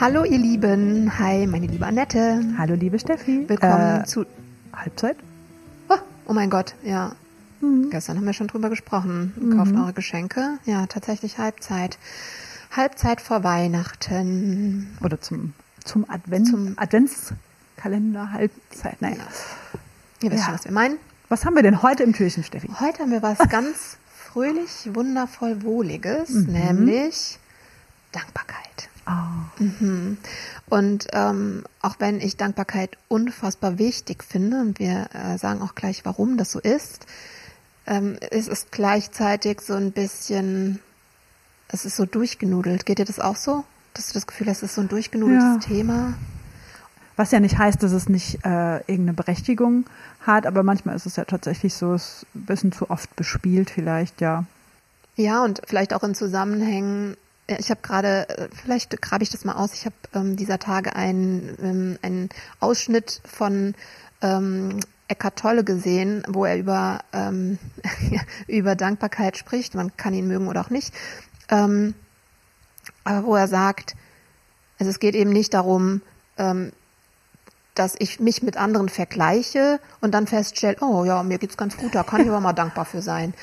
Hallo ihr Lieben, hi meine liebe Annette. Hallo liebe Steffi. Willkommen äh, zu Halbzeit. Oh, oh mein Gott, ja. Mhm. Gestern haben wir schon drüber gesprochen. Mhm. Kauft eure Geschenke. Ja, tatsächlich Halbzeit. Halbzeit vor Weihnachten. Oder zum, zum Advent, zum Adventskalender Halbzeit. Naja. Ihr wisst ja. schon, was wir meinen. Was haben wir denn heute im Türchen, Steffi? Heute haben wir was ganz fröhlich, wundervoll Wohliges, mhm. nämlich Dankbarkeit. Oh. Mhm. Und ähm, auch wenn ich Dankbarkeit unfassbar wichtig finde, und wir äh, sagen auch gleich, warum das so ist, ähm, ist es gleichzeitig so ein bisschen, es ist so durchgenudelt. Geht dir das auch so? Dass du das Gefühl hast, es ist so ein durchgenudeltes ja. Thema? Was ja nicht heißt, dass es nicht äh, irgendeine Berechtigung hat, aber manchmal ist es ja tatsächlich so, es ist ein bisschen zu oft bespielt vielleicht, ja. Ja, und vielleicht auch in Zusammenhängen ich habe gerade, äh, vielleicht grabe ich das mal aus, ich habe ähm, dieser Tage einen, ähm, einen Ausschnitt von ähm, Eckart Tolle gesehen, wo er über, ähm, über Dankbarkeit spricht. Man kann ihn mögen oder auch nicht. Ähm, aber wo er sagt, also es geht eben nicht darum, ähm, dass ich mich mit anderen vergleiche und dann feststelle, oh ja, mir geht's ganz gut, da kann ich aber mal dankbar für sein.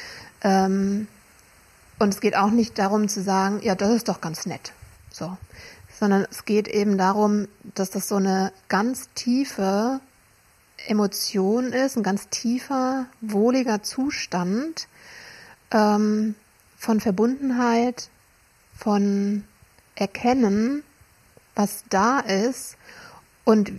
Ähm, und es geht auch nicht darum zu sagen, ja, das ist doch ganz nett. So. Sondern es geht eben darum, dass das so eine ganz tiefe Emotion ist, ein ganz tiefer, wohliger Zustand ähm, von Verbundenheit, von Erkennen, was da ist und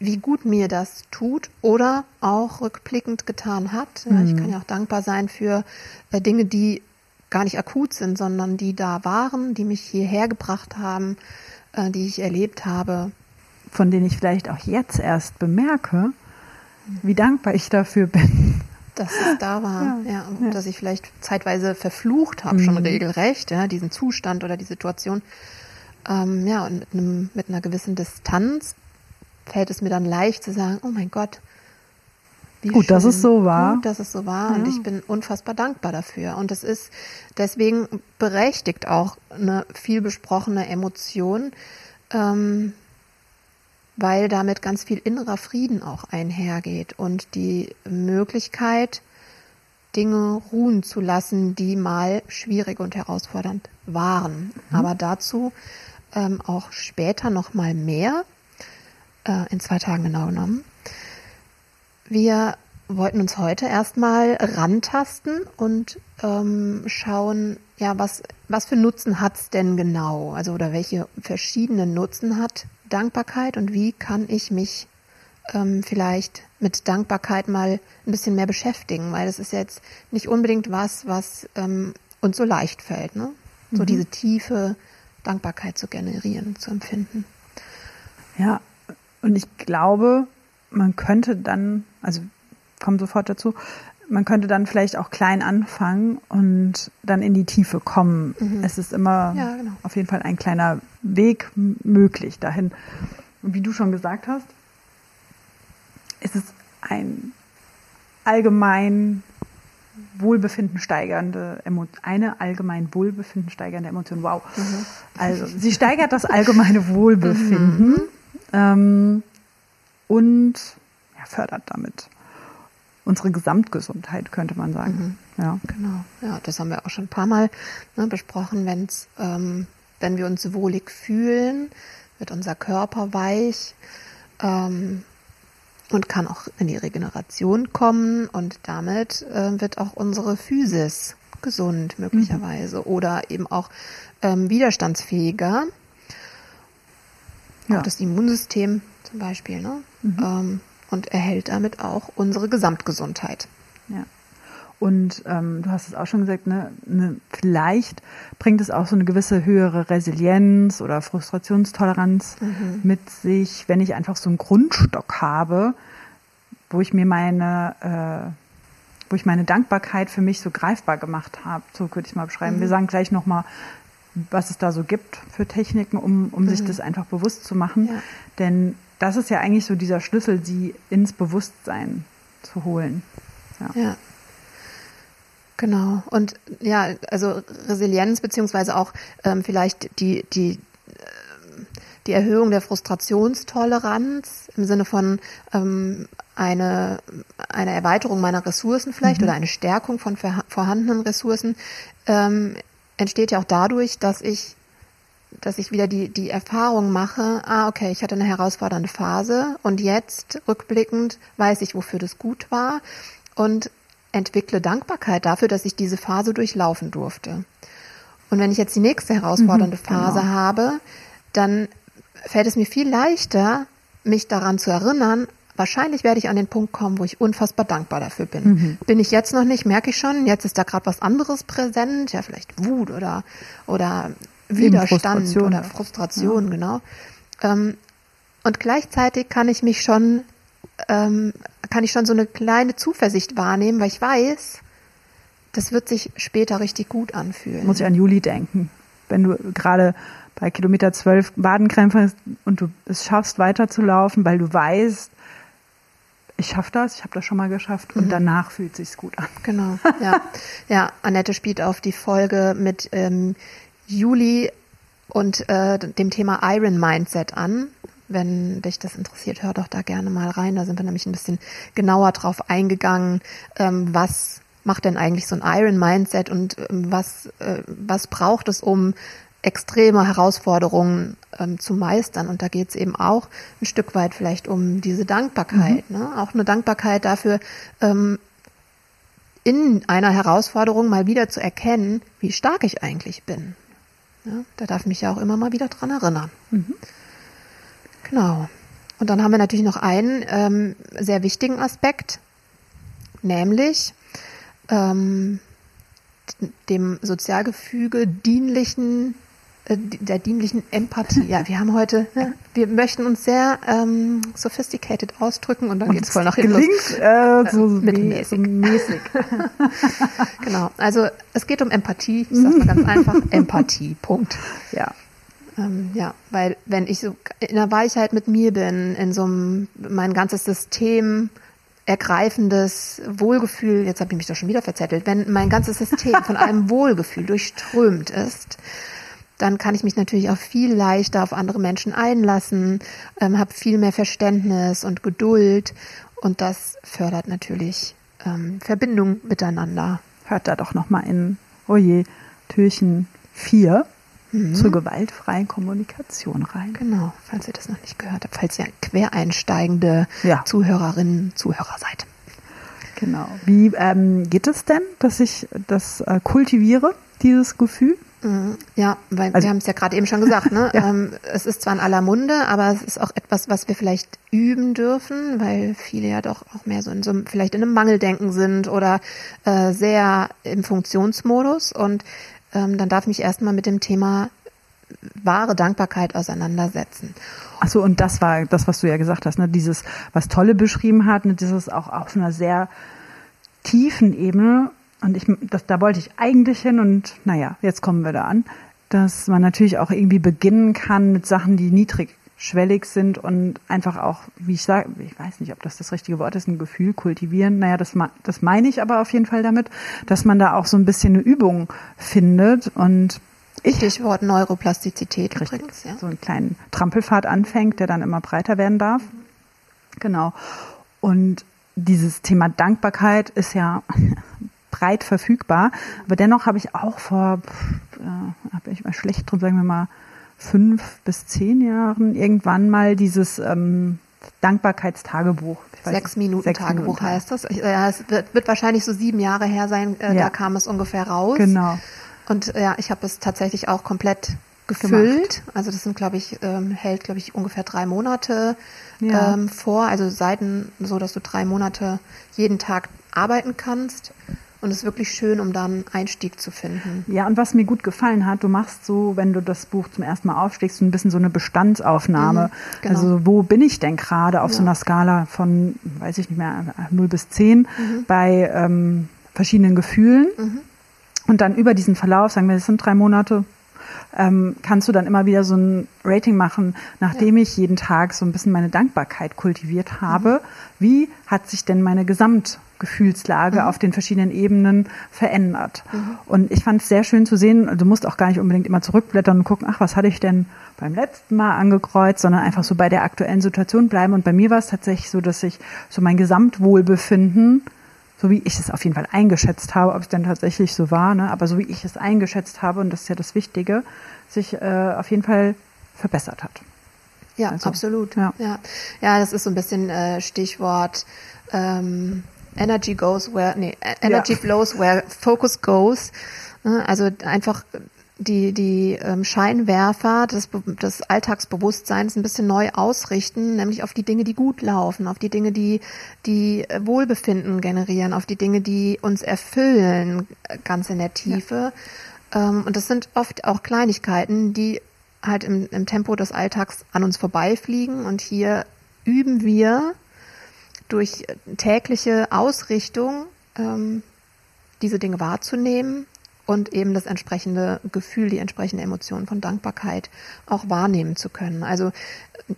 wie gut mir das tut oder auch rückblickend getan hat. Mhm. Ich kann ja auch dankbar sein für äh, Dinge, die gar nicht akut sind, sondern die da waren, die mich hierher gebracht haben, äh, die ich erlebt habe. Von denen ich vielleicht auch jetzt erst bemerke, wie dankbar ich dafür bin. Dass es da war, ja, ja, ja. dass ich vielleicht zeitweise verflucht habe, mhm. schon regelrecht, ja, diesen Zustand oder die Situation. Ähm, ja, und mit, einem, mit einer gewissen Distanz fällt es mir dann leicht zu sagen, oh mein Gott, wie gut, schön, dass es so war. Gut, dass es so war. Ja. Und ich bin unfassbar dankbar dafür. Und es ist deswegen berechtigt auch eine viel besprochene Emotion, ähm, weil damit ganz viel innerer Frieden auch einhergeht und die Möglichkeit, Dinge ruhen zu lassen, die mal schwierig und herausfordernd waren. Mhm. Aber dazu ähm, auch später noch mal mehr äh, in zwei Tagen genau genommen. Wir wollten uns heute erstmal rantasten und ähm, schauen, ja, was, was für Nutzen hat's denn genau? Also oder welche verschiedenen Nutzen hat Dankbarkeit und wie kann ich mich ähm, vielleicht mit Dankbarkeit mal ein bisschen mehr beschäftigen, weil das ist jetzt nicht unbedingt was, was ähm, uns so leicht fällt, ne? So mhm. diese tiefe Dankbarkeit zu generieren, zu empfinden. Ja, und ich glaube, man könnte dann, also komme sofort dazu, man könnte dann vielleicht auch klein anfangen und dann in die Tiefe kommen. Mhm. Es ist immer ja, genau. auf jeden Fall ein kleiner Weg möglich dahin. Und wie du schon gesagt hast, ist es ein allgemein Wohlbefinden steigernde Emotion, eine allgemein Wohlbefinden steigernde Emotion. Wow. Mhm. Also sie steigert das allgemeine Wohlbefinden. Mhm. Ähm, und ja, fördert damit unsere Gesamtgesundheit, könnte man sagen. Mhm. Ja. Genau. Ja, das haben wir auch schon ein paar Mal ne, besprochen. Wenn's, ähm, wenn wir uns wohlig fühlen, wird unser Körper weich ähm, und kann auch in die Regeneration kommen und damit äh, wird auch unsere Physis gesund möglicherweise mhm. oder eben auch ähm, widerstandsfähiger. Ja. Auch das Immunsystem zum Beispiel, ne? Mhm. Ähm, und erhält damit auch unsere Gesamtgesundheit. Ja. Und ähm, du hast es auch schon gesagt, ne, ne, vielleicht bringt es auch so eine gewisse höhere Resilienz oder Frustrationstoleranz mhm. mit sich, wenn ich einfach so einen Grundstock habe, wo ich mir meine, äh, wo ich meine Dankbarkeit für mich so greifbar gemacht habe. So würde ich mal beschreiben. Mhm. Wir sagen gleich nochmal, was es da so gibt für Techniken, um, um mhm. sich das einfach bewusst zu machen. Ja. Denn das ist ja eigentlich so dieser Schlüssel, sie ins Bewusstsein zu holen. ja. ja. Genau. Und ja, also Resilienz beziehungsweise auch ähm, vielleicht die, die, äh, die Erhöhung der Frustrationstoleranz im Sinne von ähm, eine, eine Erweiterung meiner Ressourcen vielleicht mhm. oder eine Stärkung von vorhandenen Ressourcen ähm, entsteht ja auch dadurch, dass ich dass ich wieder die, die Erfahrung mache, ah, okay, ich hatte eine herausfordernde Phase und jetzt, rückblickend, weiß ich, wofür das gut war. Und entwickle Dankbarkeit dafür, dass ich diese Phase durchlaufen durfte. Und wenn ich jetzt die nächste herausfordernde mhm, Phase genau. habe, dann fällt es mir viel leichter, mich daran zu erinnern, wahrscheinlich werde ich an den Punkt kommen, wo ich unfassbar dankbar dafür bin. Mhm. Bin ich jetzt noch nicht, merke ich schon, jetzt ist da gerade was anderes präsent, ja vielleicht Wut oder, oder Widerstand Frustration, oder Frustration, ja. genau. Ähm, und gleichzeitig kann ich mich schon ähm, kann ich schon so eine kleine Zuversicht wahrnehmen, weil ich weiß, das wird sich später richtig gut anfühlen. Muss ich an Juli denken. Wenn du gerade bei Kilometer 12 Wadenkrämpfe hast und du es schaffst, weiterzulaufen, weil du weißt, ich schaffe das, ich habe das schon mal geschafft und mhm. danach fühlt sich's gut an. Genau, ja. ja, Annette spielt auf die Folge mit ähm, Juli und äh, dem Thema Iron Mindset an. Wenn dich das interessiert, hör doch da gerne mal rein. Da sind wir nämlich ein bisschen genauer drauf eingegangen, ähm, was macht denn eigentlich so ein Iron Mindset und ähm, was, äh, was braucht es, um extreme Herausforderungen ähm, zu meistern. Und da geht es eben auch ein Stück weit vielleicht um diese Dankbarkeit. Mhm. Ne? Auch eine Dankbarkeit dafür, ähm, in einer Herausforderung mal wieder zu erkennen, wie stark ich eigentlich bin. Ja, da darf mich ja auch immer mal wieder dran erinnern. Mhm. Genau. Und dann haben wir natürlich noch einen ähm, sehr wichtigen Aspekt, nämlich ähm, dem Sozialgefüge dienlichen der dienlichen Empathie. Ja, wir haben heute, ne, wir möchten uns sehr ähm, sophisticated ausdrücken und dann geht es voll nach hinten los. Äh, so mittelmäßig. So mäßig. genau, also es geht um Empathie, ich sage mal ganz einfach, Empathie, Punkt. Ja. Ähm, ja, weil wenn ich so in der Weichheit mit mir bin, in so einem, mein ganzes System ergreifendes Wohlgefühl, jetzt habe ich mich doch schon wieder verzettelt, wenn mein ganzes System von einem Wohlgefühl durchströmt ist, dann kann ich mich natürlich auch viel leichter auf andere Menschen einlassen, ähm, habe viel mehr Verständnis und Geduld und das fördert natürlich ähm, Verbindung miteinander. Hört da doch nochmal in, oh je, Türchen 4 mhm. zur gewaltfreien Kommunikation rein. Genau, falls ihr das noch nicht gehört habt, falls ihr quereinsteigende ja. Zuhörerinnen, Zuhörer seid. Genau. Wie ähm, geht es denn, dass ich das äh, kultiviere, dieses Gefühl? Mhm. Ja, weil also, wir haben es ja gerade eben schon gesagt, ne? ja. ähm, es ist zwar in aller Munde, aber es ist auch etwas, was wir vielleicht üben dürfen, weil viele ja doch auch mehr so in so vielleicht in einem Mangeldenken sind oder äh, sehr im Funktionsmodus und ähm, dann darf ich mich erstmal mit dem Thema wahre Dankbarkeit auseinandersetzen. Ach so, und das war das, was du ja gesagt hast, ne? Dieses, was Tolle beschrieben hat, ne? dieses auch auf einer sehr tiefen Ebene. Und ich, das, da wollte ich eigentlich hin und naja, jetzt kommen wir da an, dass man natürlich auch irgendwie beginnen kann mit Sachen, die niedrig schwellig sind und einfach auch, wie ich sage, ich weiß nicht, ob das das richtige Wort ist, ein Gefühl kultivieren. Naja, das, das meine ich aber auf jeden Fall damit, dass man da auch so ein bisschen eine Übung findet und ich, Stichwort Neuroplastizität richtig, übrigens, ja. so einen kleinen Trampelpfad anfängt, der dann immer breiter werden darf. Genau. Und dieses Thema Dankbarkeit ist ja breit verfügbar, aber dennoch habe ich auch vor, äh, habe ich mal schlecht drum, sagen wir mal, fünf bis zehn Jahren irgendwann mal dieses ähm, Dankbarkeitstagebuch. Sechs Minuten sechs Tagebuch Minuten. heißt das. Ja, es wird, wird, wahrscheinlich so sieben Jahre her sein, äh, ja. da kam es ungefähr raus. Genau. Und ja, ich habe es tatsächlich auch komplett gefüllt. Gemacht. Also das sind, glaube ich, ähm, hält, glaube ich, ungefähr drei Monate ja. ähm, vor. Also Seiten so, dass du drei Monate jeden Tag arbeiten kannst. Und es ist wirklich schön, um da einen Einstieg zu finden. Ja, und was mir gut gefallen hat, du machst so, wenn du das Buch zum ersten Mal aufschlägst, ein bisschen so eine Bestandsaufnahme. Mhm, genau. Also wo bin ich denn gerade auf ja. so einer Skala von, weiß ich nicht mehr, 0 bis 10 mhm. bei ähm, verschiedenen Gefühlen. Mhm. Und dann über diesen Verlauf, sagen wir, es sind drei Monate, ähm, kannst du dann immer wieder so ein Rating machen, nachdem ja. ich jeden Tag so ein bisschen meine Dankbarkeit kultiviert habe. Mhm. Wie hat sich denn meine Gesamtgefühlslage mhm. auf den verschiedenen Ebenen verändert? Mhm. Und ich fand es sehr schön zu sehen, du musst auch gar nicht unbedingt immer zurückblättern und gucken, ach, was hatte ich denn beim letzten Mal angekreuzt, sondern einfach so bei der aktuellen Situation bleiben. Und bei mir war es tatsächlich so, dass ich so mein Gesamtwohlbefinden so wie ich es auf jeden Fall eingeschätzt habe, ob es denn tatsächlich so war, ne? aber so wie ich es eingeschätzt habe, und das ist ja das Wichtige, sich äh, auf jeden Fall verbessert hat. Ja, also, absolut. Ja. ja. Ja, das ist so ein bisschen äh, Stichwort ähm, Energy goes where, nee, Energy ja. flows where focus goes. Ne? Also einfach die, die ähm, Scheinwerfer des, des Alltagsbewusstseins ein bisschen neu ausrichten, nämlich auf die Dinge, die gut laufen, auf die Dinge, die, die Wohlbefinden generieren, auf die Dinge, die uns erfüllen, ganz in der Tiefe. Ja. Ähm, und das sind oft auch Kleinigkeiten, die halt im, im Tempo des Alltags an uns vorbeifliegen. Und hier üben wir durch tägliche Ausrichtung ähm, diese Dinge wahrzunehmen und eben das entsprechende Gefühl, die entsprechende Emotion von Dankbarkeit auch wahrnehmen zu können. Also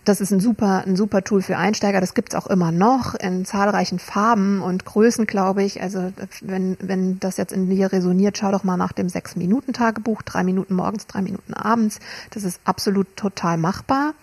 das ist ein super, ein super Tool für Einsteiger. Das gibt's auch immer noch in zahlreichen Farben und Größen, glaube ich. Also wenn, wenn das jetzt in dir resoniert, schau doch mal nach dem Sechs-Minuten-Tagebuch. Drei Minuten morgens, drei Minuten abends. Das ist absolut total machbar.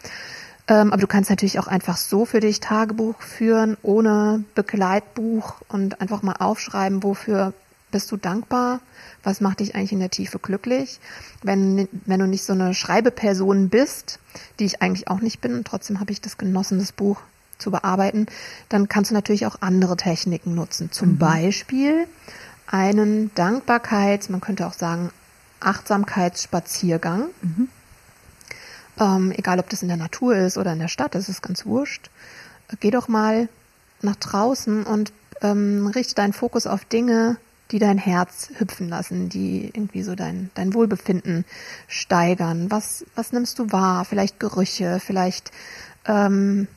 Ähm, aber du kannst natürlich auch einfach so für dich Tagebuch führen, ohne Begleitbuch und einfach mal aufschreiben, wofür bist du dankbar? Was macht dich eigentlich in der Tiefe glücklich? Wenn, wenn du nicht so eine Schreibeperson bist, die ich eigentlich auch nicht bin, und trotzdem habe ich das genossen, das Buch zu bearbeiten, dann kannst du natürlich auch andere Techniken nutzen. Zum mhm. Beispiel einen Dankbarkeits, man könnte auch sagen, Achtsamkeitsspaziergang. Mhm. Ähm, egal, ob das in der Natur ist oder in der Stadt, das ist ganz wurscht. Geh doch mal nach draußen und ähm, richte deinen Fokus auf Dinge, die dein Herz hüpfen lassen, die irgendwie so dein, dein Wohlbefinden steigern. Was, was nimmst du wahr? Vielleicht Gerüche, vielleicht ähm,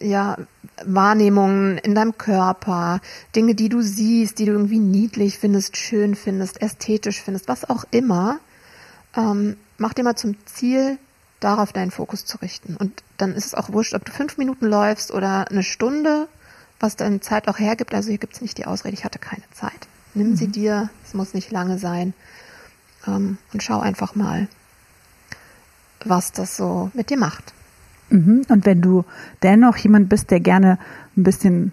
ja, Wahrnehmungen in deinem Körper, Dinge, die du siehst, die du irgendwie niedlich findest, schön findest, ästhetisch findest, was auch immer. Ähm, mach dir mal zum Ziel, darauf deinen Fokus zu richten. Und dann ist es auch wurscht, ob du fünf Minuten läufst oder eine Stunde, was deine Zeit auch hergibt. Also hier gibt es nicht die Ausrede, ich hatte keine Zeit. Nimm mhm. sie dir, es muss nicht lange sein. Ähm, und schau einfach mal, was das so mit dir macht. Mhm. Und wenn du dennoch jemand bist, der gerne ein bisschen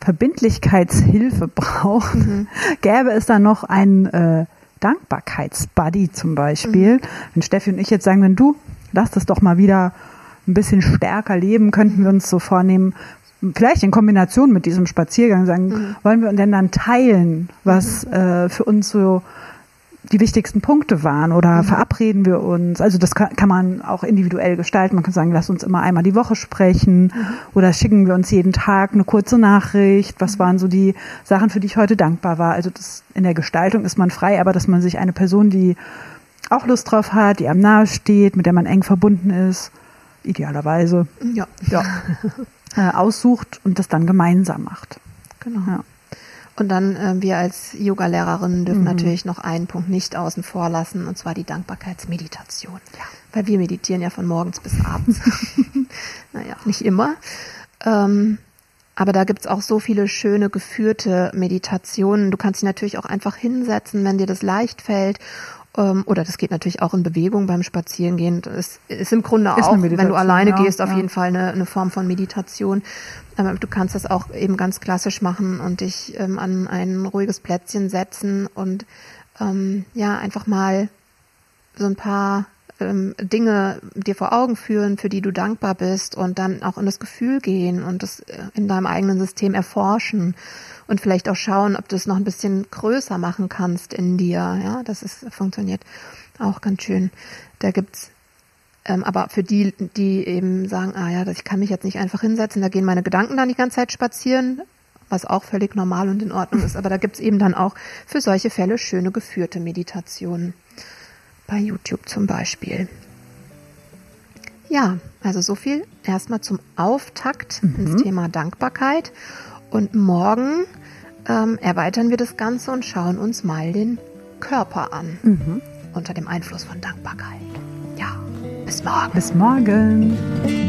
Verbindlichkeitshilfe braucht, mhm. gäbe es da noch einen äh, Dankbarkeitsbuddy zum Beispiel. Mhm. Wenn Steffi und ich jetzt sagen, wenn du, lass das doch mal wieder ein bisschen stärker leben, könnten wir uns so vornehmen, vielleicht in Kombination mit diesem Spaziergang sagen, mhm. wollen wir denn dann teilen, was mhm. äh, für uns so die wichtigsten Punkte waren oder mhm. verabreden wir uns. Also das kann, kann, man auch individuell gestalten. Man kann sagen, lass uns immer einmal die Woche sprechen mhm. oder schicken wir uns jeden Tag eine kurze Nachricht. Was mhm. waren so die Sachen, für die ich heute dankbar war? Also das, in der Gestaltung ist man frei, aber dass man sich eine Person, die auch Lust drauf hat, die einem nahe steht, mit der man eng verbunden ist, idealerweise. Ja. ja. äh, aussucht und das dann gemeinsam macht. Genau. Ja. Und dann äh, wir als Yoga-Lehrerinnen dürfen mhm. natürlich noch einen Punkt nicht außen vor lassen, und zwar die Dankbarkeitsmeditation. Ja. Weil wir meditieren ja von morgens bis abends. naja, nicht immer. Ähm, aber da gibt's auch so viele schöne geführte Meditationen. Du kannst dich natürlich auch einfach hinsetzen, wenn dir das leicht fällt oder das geht natürlich auch in Bewegung beim Spazierengehen. Das ist im Grunde ist auch, wenn du alleine ja, gehst, auf ja. jeden Fall eine, eine Form von Meditation. Aber du kannst das auch eben ganz klassisch machen und dich ähm, an ein ruhiges Plätzchen setzen und ähm, ja, einfach mal so ein paar ähm, Dinge dir vor Augen führen, für die du dankbar bist und dann auch in das Gefühl gehen und das äh, in deinem eigenen System erforschen und vielleicht auch schauen, ob du es noch ein bisschen größer machen kannst in dir. Ja, das ist funktioniert auch ganz schön. Da gibt's ähm, aber für die, die eben sagen, ah ja, ich kann mich jetzt nicht einfach hinsetzen, da gehen meine Gedanken dann die ganze Zeit spazieren, was auch völlig normal und in Ordnung ist. Aber da gibt's eben dann auch für solche Fälle schöne geführte Meditationen. Bei YouTube zum Beispiel. Ja, also so viel erstmal zum Auftakt mhm. ins Thema Dankbarkeit. Und morgen ähm, erweitern wir das Ganze und schauen uns mal den Körper an. Mhm. Unter dem Einfluss von Dankbarkeit. Ja, bis morgen. Bis morgen.